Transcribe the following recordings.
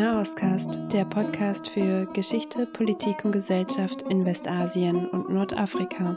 Nahostcast, der Podcast für Geschichte, Politik und Gesellschaft in Westasien und Nordafrika.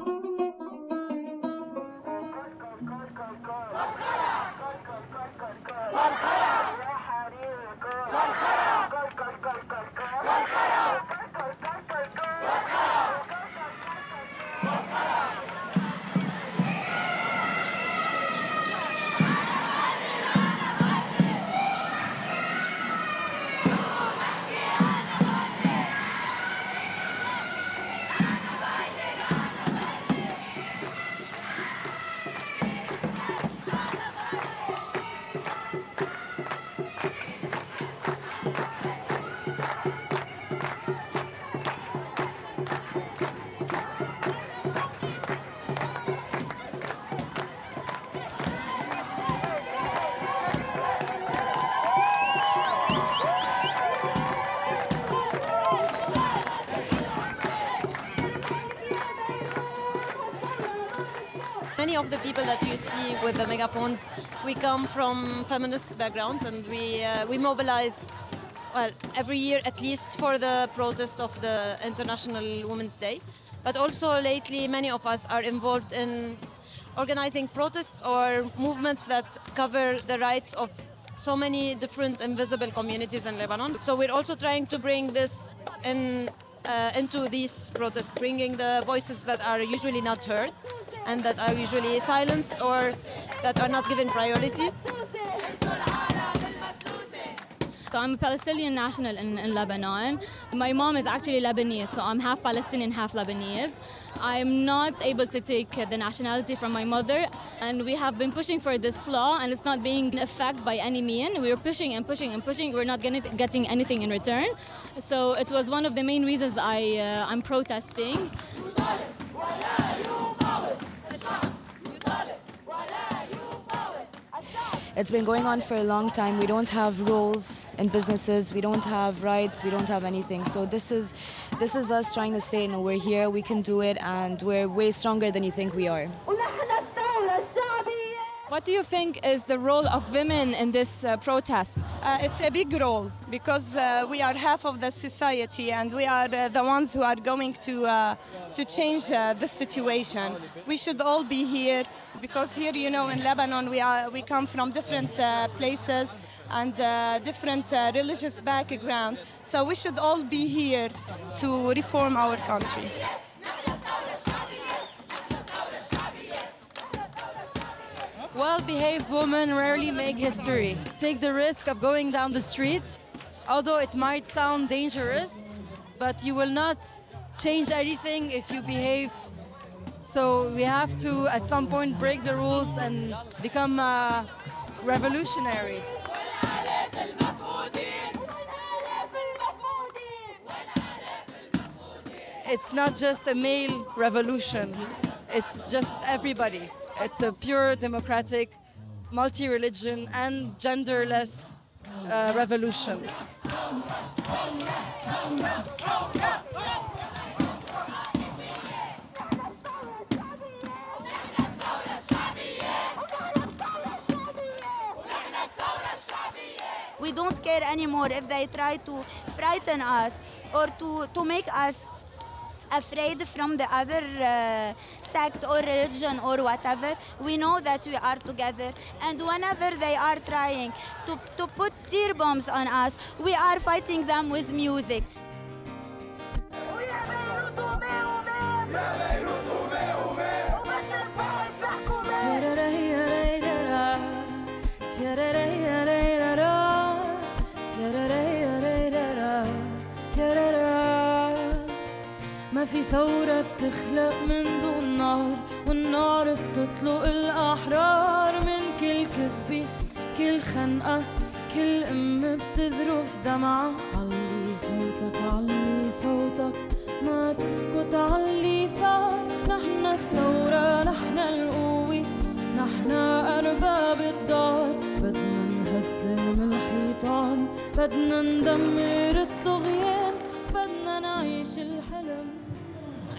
Of the people that you see with the megaphones, we come from feminist backgrounds and we, uh, we mobilize well, every year at least for the protest of the International Women's Day. But also lately, many of us are involved in organizing protests or movements that cover the rights of so many different invisible communities in Lebanon. So we're also trying to bring this in, uh, into these protests, bringing the voices that are usually not heard and that are usually silenced or that are not given priority. So I'm a Palestinian national in, in, Lebanon. My mom is actually Lebanese, so I'm half Palestinian, half Lebanese. I'm not able to take the nationality from my mother, and we have been pushing for this law, and it's not being affected by any means. We're pushing and pushing and pushing. We're not getting anything in return. So it was one of the main reasons I, uh, I'm protesting. It's been going on for a long time. We don't have roles in businesses. We don't have rights. We don't have anything. So this is, this is us trying to say, no, we're here. We can do it, and we're way stronger than you think we are. What do you think is the role of women in this uh, protest? Uh, it's a big role because uh, we are half of the society and we are uh, the ones who are going to uh, to change uh, the situation. We should all be here because here, you know, in Lebanon, we are we come from different places and different religious background. So we should all be here to reform our country. Well-behaved women rarely make history. Take the risk of going down the street, although it might sound dangerous, but you will not change anything if you behave. So we have to, at some point, break the rules and become uh, revolutionary. It's not just a male revolution, it's just everybody. It's a pure democratic, multi religion, and genderless uh, revolution. We don't care anymore if they try to frighten us or to, to make us afraid from the other uh, sect or religion or whatever. We know that we are together. And whenever they are trying to, to put tear bombs on us, we are fighting them with music. ثورة بتخلق من دون نار والنار بتطلق الأحرار من كل كذبة كل خنقة كل أم بتذرف دمعة. علي صوتك علي صوتك ما تسكت علي صار. نحن الثورة نحن القوة نحن أرباب الدار. بدنا نهدم الحيطان بدنا ندمر الطغيان بدنا نعيش الحلم.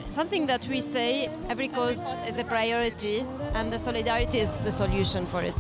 Something that we say every cause is a priority and the solidarity is the solution for it.